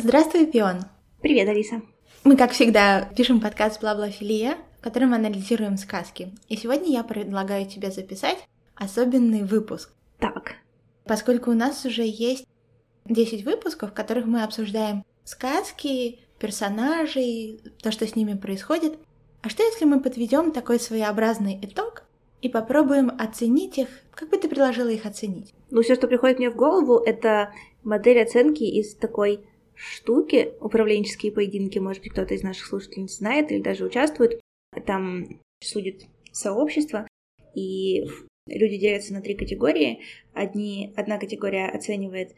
Здравствуй, Пион. Привет, Алиса. Мы, как всегда, пишем подкаст «Бла-бла-филия», в котором анализируем сказки. И сегодня я предлагаю тебе записать особенный выпуск. Так. Поскольку у нас уже есть 10 выпусков, в которых мы обсуждаем сказки, персонажей, то, что с ними происходит. А что если мы подведем такой своеобразный итог и попробуем оценить их? Как бы ты предложила их оценить? Ну, все, что приходит мне в голову, это модель оценки из такой штуки, управленческие поединки, может быть, кто-то из наших слушателей знает или даже участвует. Там судит сообщество, и люди делятся на три категории. Одни, одна категория оценивает,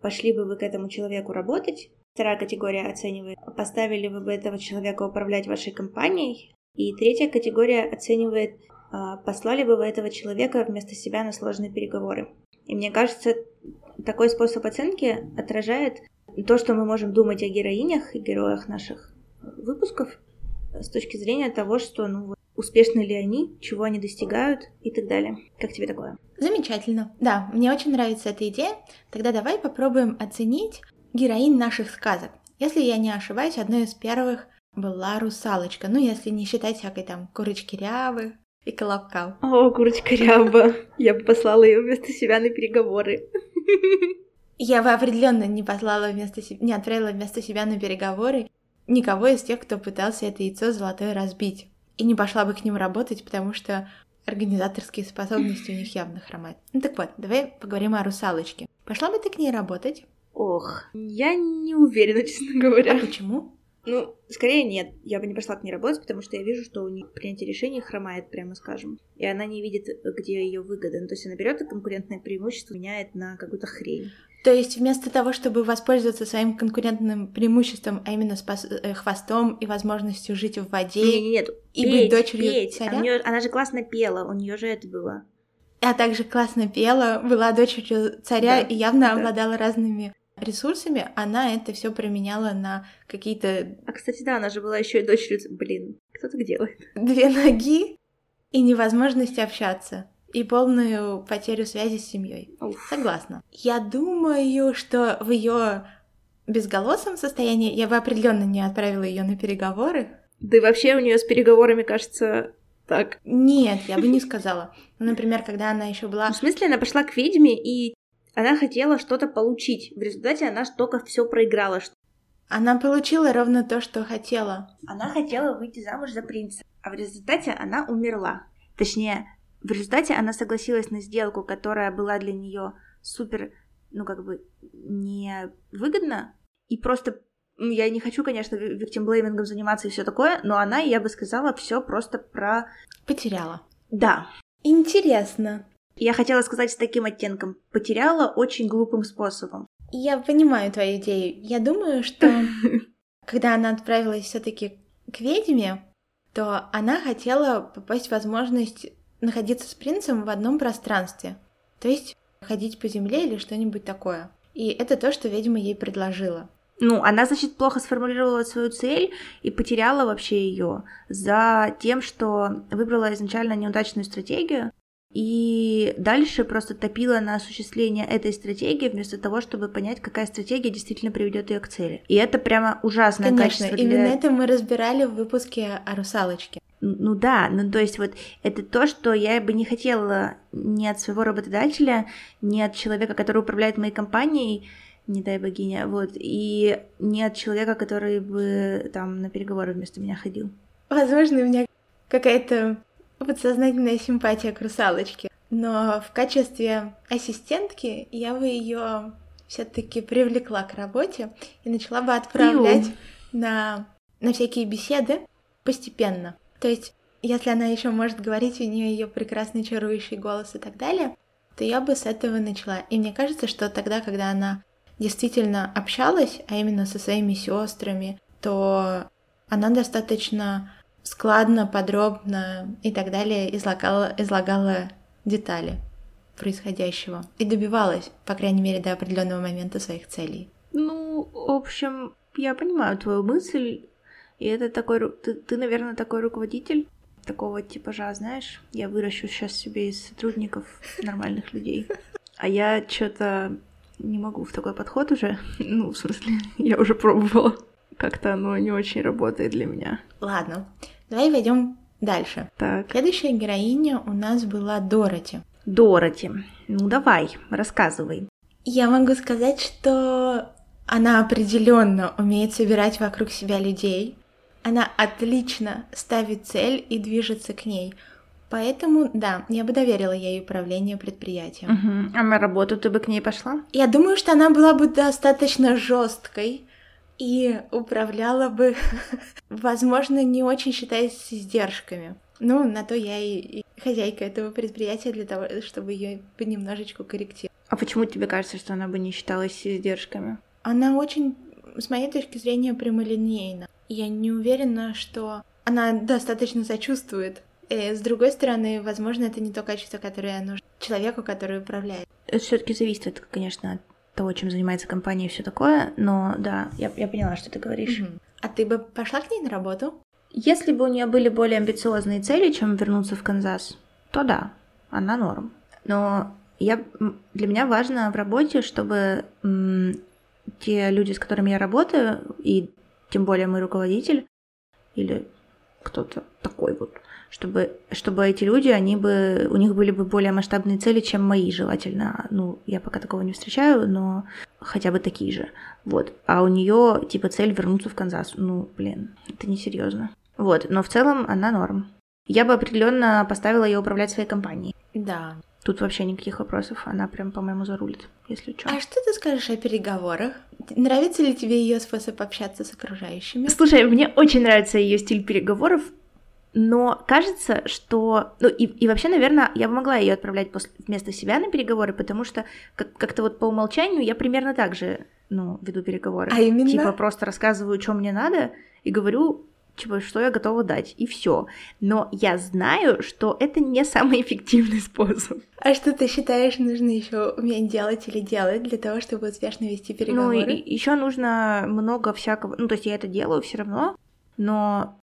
пошли бы вы к этому человеку работать. Вторая категория оценивает, поставили вы бы этого человека управлять вашей компанией. И третья категория оценивает, а, послали бы вы этого человека вместо себя на сложные переговоры. И мне кажется, такой способ оценки отражает то, что мы можем думать о героинях и героях наших выпусков с точки зрения того, что, ну, успешны ли они, чего они достигают и так далее. Как тебе такое? Замечательно. Да, мне очень нравится эта идея. Тогда давай попробуем оценить героинь наших сказок. Если я не ошибаюсь, одной из первых была русалочка. Ну, если не считать всякой там курочки рябы и колобка. О, курочка ряба. Я бы послала ее вместо себя на переговоры. Я бы определенно не послала вместо себя, не отправила вместо себя на переговоры никого из тех, кто пытался это яйцо золотое разбить. И не пошла бы к ним работать, потому что организаторские способности у них явно хромают. Ну так вот, давай поговорим о русалочке. Пошла бы ты к ней работать? Ох, я не уверена, честно говоря. А почему? Ну, скорее нет. Я бы не пошла к ней работать, потому что я вижу, что у нее принятие решений хромает, прямо скажем. И она не видит, где ее выгода. Ну, то есть она берет конкурентное преимущество, меняет на какую-то хрень. То есть вместо того, чтобы воспользоваться своим конкурентным преимуществом, а именно спас... э, хвостом и возможностью жить в воде Нет, нет, нет. и петь, быть дочерью петь. царя, А у неё- она же классно пела, у нее же это было. а также классно пела, была дочерью царя Да, и явно да. обладала разными ресурсами, она это все променяла на какие-то А, кстати, да, она же была еще и дочерью... Блин, кто так делает? две ноги и невозможность общаться и полную потерю связи с семьей. Согласна. Я думаю, что в ее безголосом состоянии я бы определенно не отправила ее на переговоры. Да и вообще у нее с переговорами, кажется, так. Нет, я бы не сказала. Ну, Например, когда она еще была В смысле, она пошла к ведьме, и она хотела что-то получить. В результате она только все проиграла. Она получила ровно то, что хотела. Она хотела выйти замуж за принца, а в результате она умерла. Точнее, в результате она согласилась на сделку, которая была для нее супер, ну как бы, невыгодна. И просто я не хочу, конечно, виктимблеймингом заниматься и все такое, но она, я бы сказала, все просто про... Потеряла. Да. Интересно. Я хотела сказать с таким оттенком. Потеряла очень глупым способом. Я понимаю твою идею. Я думаю, что когда она отправилась все-таки к ведьме, то она хотела попасть в возможность находиться с принцем в одном пространстве. То есть ходить по земле или что-нибудь такое. И это то, что ведьма ей предложила. Ну, она, значит, плохо сформулировала свою цель и потеряла вообще ее за тем, что выбрала изначально неудачную стратегию и дальше просто топила на осуществление этой стратегии вместо того, чтобы понять, какая стратегия действительно приведет ее к цели. И это прямо ужасное Конечно, качество именно для... это мы разбирали в выпуске о русалочке. Ну да, ну то есть вот это то, что я бы не хотела ни от своего работодателя, ни от человека, который управляет моей компанией, не дай богиня, вот, и не от человека, который бы там на переговоры вместо меня ходил. Возможно, у меня какая-то подсознательная симпатия к русалочке. Но в качестве ассистентки я бы ее все-таки привлекла к работе и начала бы отправлять на, на всякие беседы постепенно. То есть, если она еще может говорить, у нее ее прекрасный чарующий голос и так далее, то я бы с этого начала. И мне кажется, что тогда, когда она действительно общалась, а именно со своими сестрами, то она достаточно складно, подробно и так далее излагала, излагала детали происходящего и добивалась, по крайней мере, до определенного момента своих целей. Ну, в общем, я понимаю твою мысль, и это такой... Ты, ты, наверное, такой руководитель такого типажа, знаешь, я выращу сейчас себе из сотрудников нормальных людей. А я что-то не могу в такой подход уже. Ну, в смысле, я уже пробовала. Как-то оно не очень работает для меня. Ладно, давай пойдем дальше. Так. Следующая героиня у нас была Дороти. Дороти. Ну, давай, рассказывай. Я могу сказать, что она определенно умеет собирать вокруг себя людей. Она отлично ставит цель и движется к ней. Поэтому, да, я бы доверила ей управление предприятием. Угу. А на работу ты бы к ней пошла? Я думаю, что она была бы достаточно жесткой и управляла бы, возможно, не очень считаясь с издержками. Ну, на то я и хозяйка этого предприятия для того, чтобы ее понемножечку корректировать. А почему тебе кажется, что она бы не считалась с издержками? Она очень, с моей точки зрения, прямолинейна. Я не уверена, что она достаточно сочувствует и, с другой стороны, возможно, это не то качество, которое нужно человеку, который управляет. Это все-таки зависит, конечно, от того, чем занимается компания и все такое, но да, я, я поняла, что ты говоришь. Угу. А ты бы пошла к ней на работу? Если бы у нее были более амбициозные цели, чем вернуться в Канзас, то да, она норм. Но я, для меня важно в работе, чтобы м, те люди, с которыми я работаю, и тем более мой руководитель, или кто-то такой вот, чтобы, чтобы эти люди, они бы, у них были бы более масштабные цели, чем мои, желательно. Ну, я пока такого не встречаю, но хотя бы такие же. Вот. А у нее типа цель вернуться в Канзас. Ну, блин, это несерьезно. Вот, но в целом она норм. Я бы определенно поставила ее управлять своей компанией. Да. Тут вообще никаких вопросов. Она прям, по-моему, зарулит, если что. А что ты скажешь о переговорах? Нравится ли тебе ее способ общаться с окружающими? Слушай, мне очень нравится ее стиль переговоров. Но кажется, что... Ну и, и вообще, наверное, я бы могла ее отправлять после, вместо себя на переговоры, потому что как- как-то вот по умолчанию я примерно так же, ну, веду переговоры. А именно? Типа просто рассказываю, что мне надо, и говорю, типа, что я готова дать, и все. Но я знаю, что это не самый эффективный способ. А что ты считаешь, нужно еще уметь делать или делать для того, чтобы успешно вести переговоры? Ну, еще нужно много всякого... Ну, то есть я это делаю все равно, но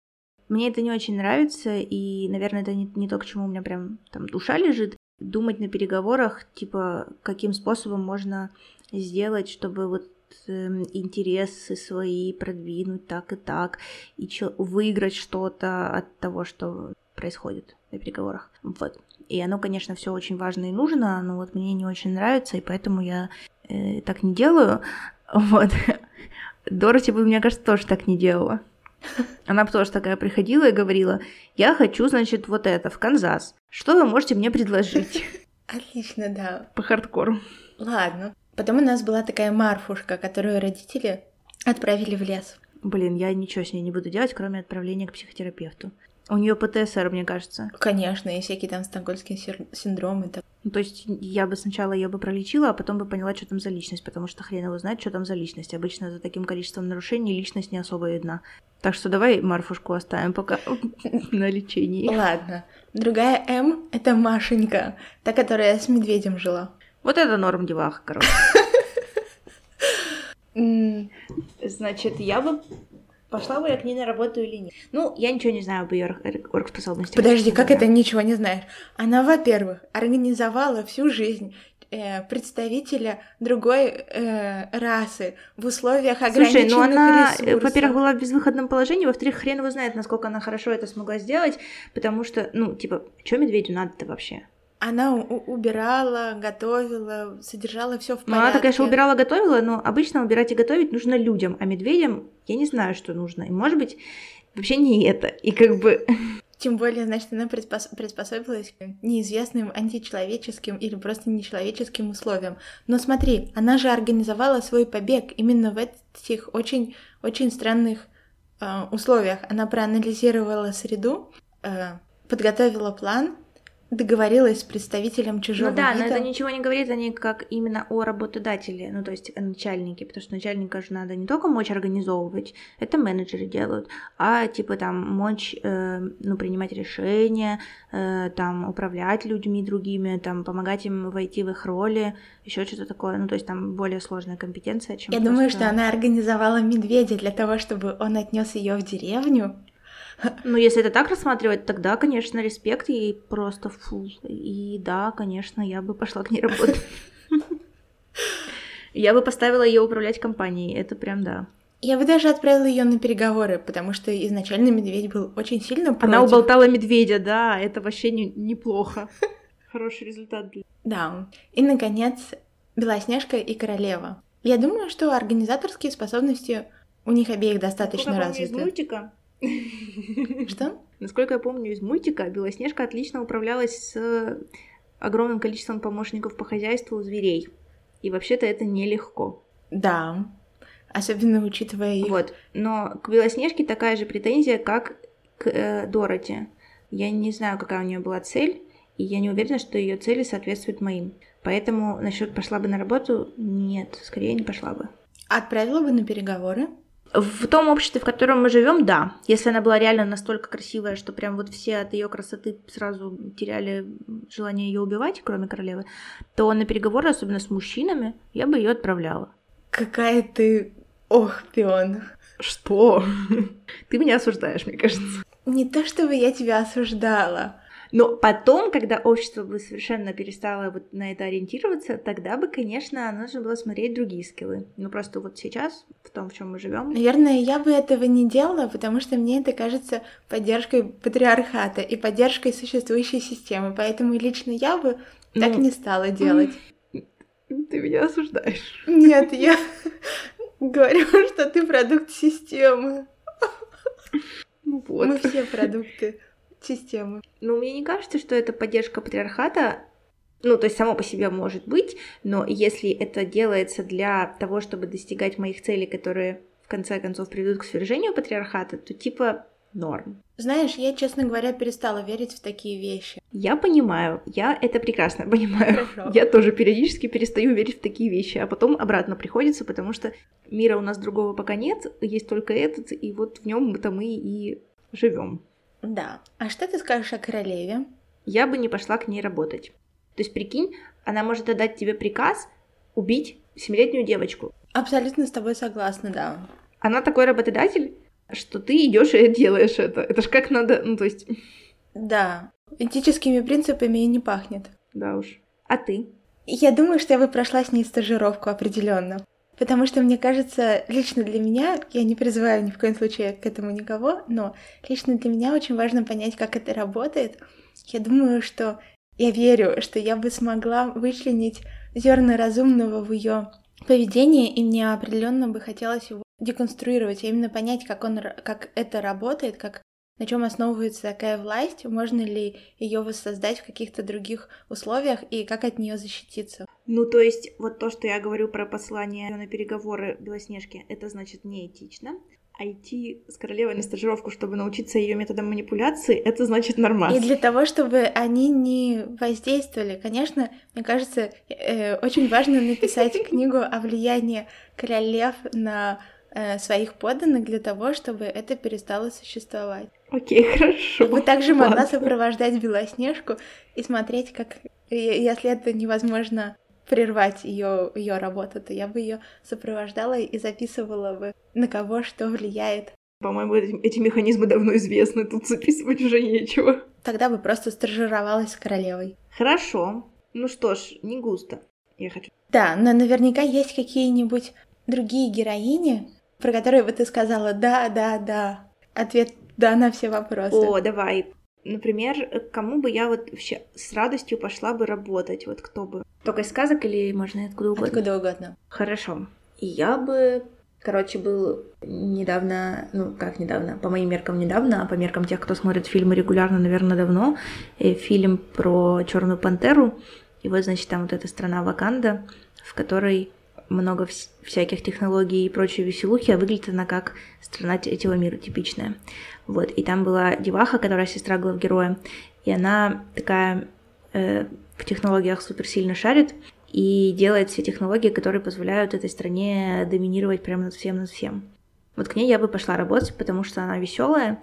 мне это не очень нравится, и, наверное, это не, не то, к чему у меня прям там душа лежит. Думать на переговорах, типа, каким способом можно сделать, чтобы вот э, интересы свои продвинуть так и так, и чё, выиграть что-то от того, что происходит на переговорах. Вот. И оно, конечно, все очень важно и нужно, но вот мне не очень нравится, и поэтому я э, так не делаю. Вот. Дороти бы, мне кажется, тоже так не делала. Она тоже такая приходила и говорила, я хочу, значит, вот это, в Канзас. Что вы можете мне предложить? Отлично, да. По хардкору. Ладно. Потом у нас была такая Марфушка, которую родители отправили в лес. Блин, я ничего с ней не буду делать, кроме отправления к психотерапевту. У нее ПТСР, мне кажется. Конечно, и всякие там стокгольмские синдромы. Так. Ну, то есть я бы сначала ее бы пролечила, а потом бы поняла, что там за личность, потому что хрен его знает, что там за личность. Обычно за таким количеством нарушений личность не особо видна. Так что давай Марфушку оставим пока на лечении. Ладно. Другая М — это Машенька, та, которая с медведем жила. Вот это норм деваха, короче. Значит, я бы пошла бы я к ней на работу или нет. Ну, я ничего не знаю об ее оргспособности. Подожди, как это ничего не знаешь? Она, во-первых, организовала всю жизнь э, представителя другой э, расы в условиях ограниченных Слушай, ну она, э, ресурсов. во-первых, была в безвыходном положении, во-вторых, хрен его знает, насколько она хорошо это смогла сделать, потому что, ну, типа, что медведю надо-то вообще? Она у- убирала, готовила, содержала все в порядке. Ну, она, конечно, убирала, готовила, но обычно убирать и готовить нужно людям, а медведям я не знаю, что нужно. И, может быть, вообще не это. И как бы... Тем более, значит, она приспос- приспособилась к неизвестным античеловеческим или просто нечеловеческим условиям. Но смотри, она же организовала свой побег именно в этих очень, очень странных э, условиях. Она проанализировала среду, э, подготовила план, договорилась с представителем чужого Ну да, но вида. это ничего не говорит о ней как именно о работодателе, ну то есть о начальнике, потому что начальника же надо не только мочь организовывать, это менеджеры делают, а типа там мочь, э, ну, принимать решения, э, там управлять людьми другими, там помогать им войти в их роли, еще что-то такое, ну то есть там более сложная компетенция, чем Я думаю, просто- что она организовала медведя для того, чтобы он отнес ее в деревню. Ну, если это так рассматривать, тогда, конечно, респект ей просто фу. И да, конечно, я бы пошла к ней работать. Я бы поставила ее управлять компанией, это прям да. Я бы даже отправила ее на переговоры, потому что изначально медведь был очень сильно против. Она уболтала медведя, да, это вообще не, неплохо. Хороший результат. Для... Да. И, наконец, Белоснежка и Королева. Я думаю, что организаторские способности у них обеих достаточно развиты. Из мультика. Что? Насколько я помню из мультика, Белоснежка отлично управлялась с огромным количеством помощников по хозяйству у зверей. И вообще-то это нелегко. Да. Особенно учитывая их... Вот. Но к Белоснежке такая же претензия, как к э, Дороти. Я не знаю, какая у нее была цель, и я не уверена, что ее цели соответствуют моим. Поэтому насчет пошла бы на работу, нет, скорее не пошла бы. Отправила бы на переговоры? В том обществе, в котором мы живем, да. Если она была реально настолько красивая, что прям вот все от ее красоты сразу теряли желание ее убивать, кроме королевы, то на переговоры, особенно с мужчинами, я бы ее отправляла. Какая ты... Ох, пион. Что? Ты меня осуждаешь, мне кажется. Не то чтобы я тебя осуждала. Но потом, когда общество бы совершенно перестало вот на это ориентироваться, тогда бы, конечно, нужно было смотреть другие скиллы. Ну просто вот сейчас, в том, в чем мы живем. Наверное, я бы этого не делала, потому что мне это кажется поддержкой патриархата и поддержкой существующей системы. Поэтому лично я бы так Ну, не стала делать. Ты меня осуждаешь. Нет, я говорю, что ты продукт системы. Ну вот. Мы все продукты системы. Ну, мне не кажется, что это поддержка патриархата. Ну, то есть само по себе может быть, но если это делается для того, чтобы достигать моих целей, которые в конце концов приведут к свержению патриархата, то типа норм. Знаешь, я, честно говоря, перестала верить в такие вещи. Я понимаю, я это прекрасно понимаю. Хорошо. Я тоже периодически перестаю верить в такие вещи, а потом обратно приходится, потому что мира у нас другого пока нет, есть только этот, и вот в нем мы-то мы и живем. Да. А что ты скажешь о королеве? Я бы не пошла к ней работать. То есть, прикинь, она может отдать тебе приказ убить семилетнюю девочку. Абсолютно с тобой согласна, да. Она такой работодатель, что ты идешь и делаешь это. Это ж как надо, ну то есть, Да. Этическими принципами и не пахнет. да уж. А ты? Я думаю, что я бы прошла с ней стажировку определенно. Потому что, мне кажется, лично для меня, я не призываю ни в коем случае к этому никого, но лично для меня очень важно понять, как это работает. Я думаю, что я верю, что я бы смогла вычленить зерна разумного в ее поведении, и мне определенно бы хотелось его деконструировать, а именно понять, как, он, как это работает, как на чем основывается такая власть, можно ли ее воссоздать в каких-то других условиях и как от нее защититься. Ну, то есть, вот то, что я говорю про послание на переговоры Белоснежки, это значит неэтично. А идти с королевой на стажировку, чтобы научиться ее методам манипуляции, это значит нормально. И для того, чтобы они не воздействовали, конечно, мне кажется, э, очень важно написать книгу о влиянии королев на э, своих подданных для того, чтобы это перестало существовать. Окей, хорошо. Я бы также могла Ладно. сопровождать Белоснежку и смотреть, как, э, если это невозможно прервать ее ее работу, то я бы ее сопровождала и записывала бы, на кого что влияет. По-моему, эти, эти механизмы давно известны, тут записывать уже нечего. Тогда бы просто стажировалась с королевой. Хорошо. Ну что ж, не густо. Я хочу. Да, но наверняка есть какие-нибудь другие героини, про которые бы ты сказала «да, да, да». Ответ «да» на все вопросы. О, давай. Например, кому бы я вот вообще с радостью пошла бы работать? Вот кто бы? Только из сказок или можно откуда угодно? Откуда угодно. Хорошо. Я бы, короче, был недавно, ну как недавно, по моим меркам недавно, а по меркам тех, кто смотрит фильмы регулярно, наверное, давно, э, фильм про Черную пантеру. И вот, значит, там вот эта страна Ваканда, в которой много вс- всяких технологий и прочей веселухи, а выглядит она как страна третьего мира типичная. Вот, и там была деваха, которая сестра главгероя, и она такая э, в технологиях супер сильно шарит и делает все технологии, которые позволяют этой стране доминировать прямо над всем, над всем. Вот к ней я бы пошла работать, потому что она веселая,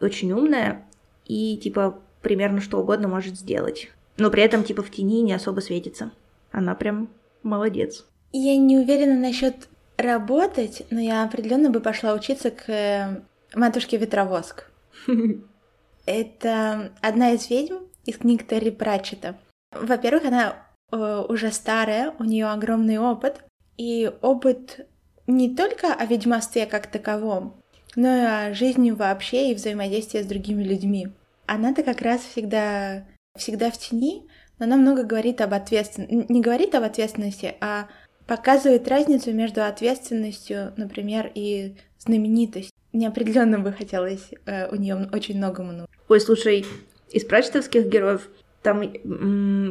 очень умная и типа примерно что угодно может сделать. Но при этом типа в тени не особо светится. Она прям молодец. Я не уверена насчет работать, но я определенно бы пошла учиться к э, матушке Ветровоск. Это одна из ведьм из книг Терри Пратчета. Во-первых, она э, уже старая, у нее огромный опыт, и опыт не только о ведьмовстве как таковом, но и о жизни вообще и взаимодействии с другими людьми. Она-то как раз всегда, всегда в тени, но она много говорит об ответственности, не говорит об ответственности, а показывает разницу между ответственностью, например, и знаменитостью. Неопределенно бы хотелось э, у нее очень многому научиться. Ой, слушай, из прачетовских героев там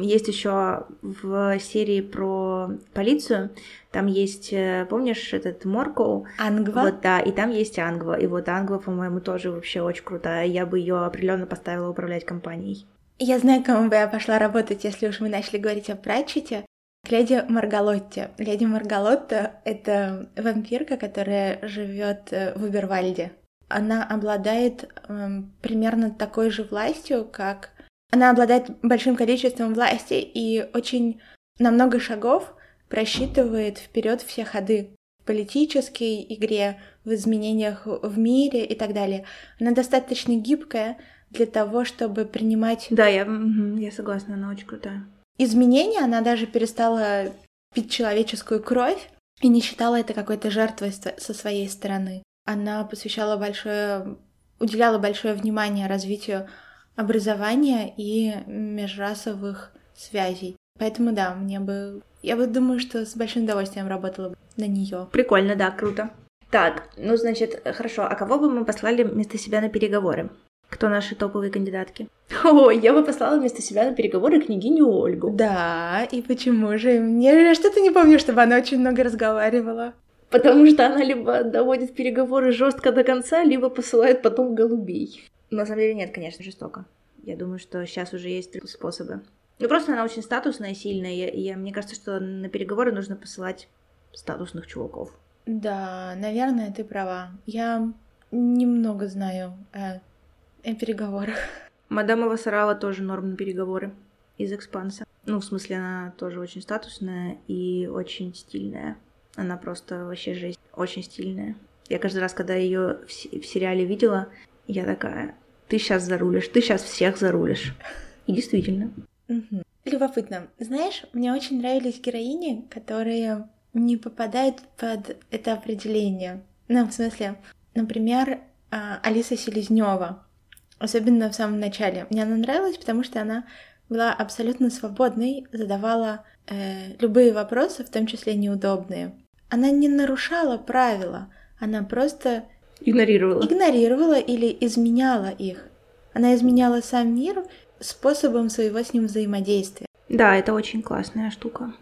есть еще в серии про полицию, там есть, э, помнишь, этот Моркоу? Ангва. Вот, да, и там есть Ангва. И вот Ангва, по-моему, тоже вообще очень крутая. Я бы ее определенно поставила управлять компанией. Я знаю, кому бы я пошла работать, если уж мы начали говорить о Пратчете. Леди Маргалотте. Леди Маргалотта — это вампирка, которая живет э, в Убервальде. Она обладает эм, примерно такой же властью, как она обладает большим количеством власти и очень на много шагов просчитывает вперед все ходы в политической игре, в изменениях в мире и так далее. Она достаточно гибкая для того, чтобы принимать... Да, я, я согласна, она очень крутая. Изменения, она даже перестала пить человеческую кровь и не считала это какой-то жертвой со своей стороны. Она посвящала большое, уделяла большое внимание развитию образования и межрасовых связей. Поэтому да, мне бы... Я бы думаю, что с большим удовольствием работала бы на нее. Прикольно, да, круто. Так, ну, значит, хорошо. А кого бы мы послали вместо себя на переговоры? Кто наши топовые кандидатки? О, я бы послала вместо себя на переговоры княгиню Ольгу. Да, и почему же? Мне что-то не помню, чтобы она очень много разговаривала. Потому что она либо доводит переговоры жестко до конца, либо посылает потом голубей. На самом деле нет, конечно, жестоко. Я думаю, что сейчас уже есть способы. Ну, просто она очень статусная, сильная, и, и мне кажется, что на переговоры нужно посылать статусных чуваков. Да, наверное, ты права. Я немного знаю о переговорах. Мадама Васарава тоже норм на переговоры из экспанса. Ну, в смысле, она тоже очень статусная и очень стильная. Она просто вообще жесть, очень стильная. Я каждый раз, когда ее в, в сериале видела, я такая, ты сейчас зарулишь, ты сейчас всех зарулишь. И действительно. Угу. Любопытно. Знаешь, мне очень нравились героини, которые не попадают под это определение. Ну, в смысле, например, а, Алиса Селезнева, особенно в самом начале. Мне она нравилась, потому что она была абсолютно свободной, задавала э, любые вопросы, в том числе неудобные. Она не нарушала правила, она просто Игнорировала. Игнорировала или изменяла их. Она изменяла сам мир способом своего с ним взаимодействия. Да, это очень классная штука.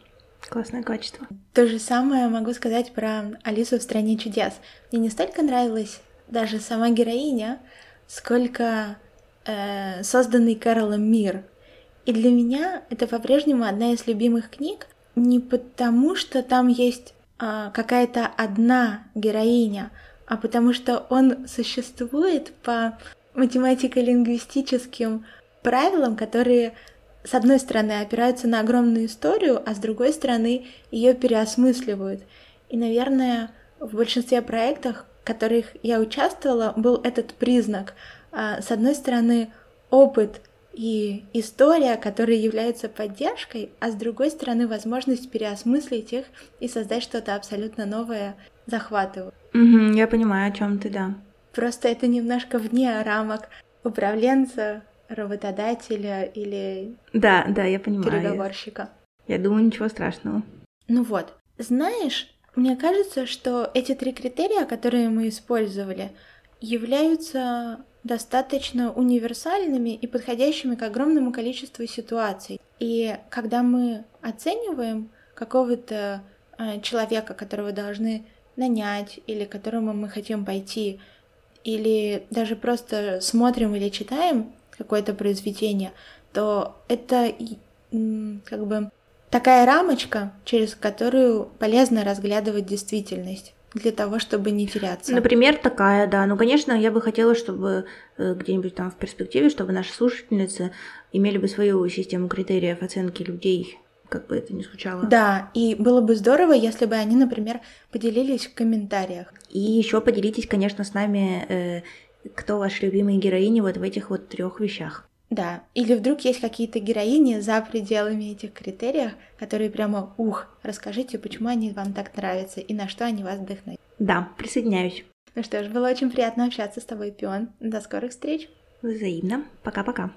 Классное качество. То же самое могу сказать про Алису в стране чудес. Мне не столько нравилась даже сама героиня, сколько э, созданный Кэролом мир. И для меня это по-прежнему одна из любимых книг, не потому что там есть э, какая-то одна героиня, а потому что он существует по математико-лингвистическим правилам, которые с одной стороны опираются на огромную историю, а с другой стороны ее переосмысливают. И, наверное, в большинстве проектов, в которых я участвовала, был этот признак. А, с одной стороны, опыт и история, которые являются поддержкой, а с другой стороны, возможность переосмыслить их и создать что-то абсолютно новое, захватывает. Угу, я понимаю, о чем ты, да. Просто это немножко вне рамок управленца, работодателя или да, да, я понимаю. переговорщика. Я думаю, ничего страшного. Ну вот, знаешь, мне кажется, что эти три критерия, которые мы использовали, являются достаточно универсальными и подходящими к огромному количеству ситуаций. И когда мы оцениваем какого-то э, человека, которого должны нанять или к которому мы хотим пойти, или даже просто смотрим или читаем какое-то произведение, то это как бы такая рамочка, через которую полезно разглядывать действительность для того, чтобы не теряться. Например, такая, да. Ну, конечно, я бы хотела, чтобы э, где-нибудь там в перспективе, чтобы наши слушательницы имели бы свою систему критериев оценки людей как бы это ни звучало. Да, и было бы здорово, если бы они, например, поделились в комментариях. И еще поделитесь, конечно, с нами, э, кто ваши любимые героини вот в этих вот трех вещах. Да, или вдруг есть какие-то героини за пределами этих критериев, которые прямо, ух, расскажите, почему они вам так нравятся и на что они вас вдохновляют. Да, присоединяюсь. Ну что ж, было очень приятно общаться с тобой, Пион. До скорых встреч. Взаимно. Пока-пока.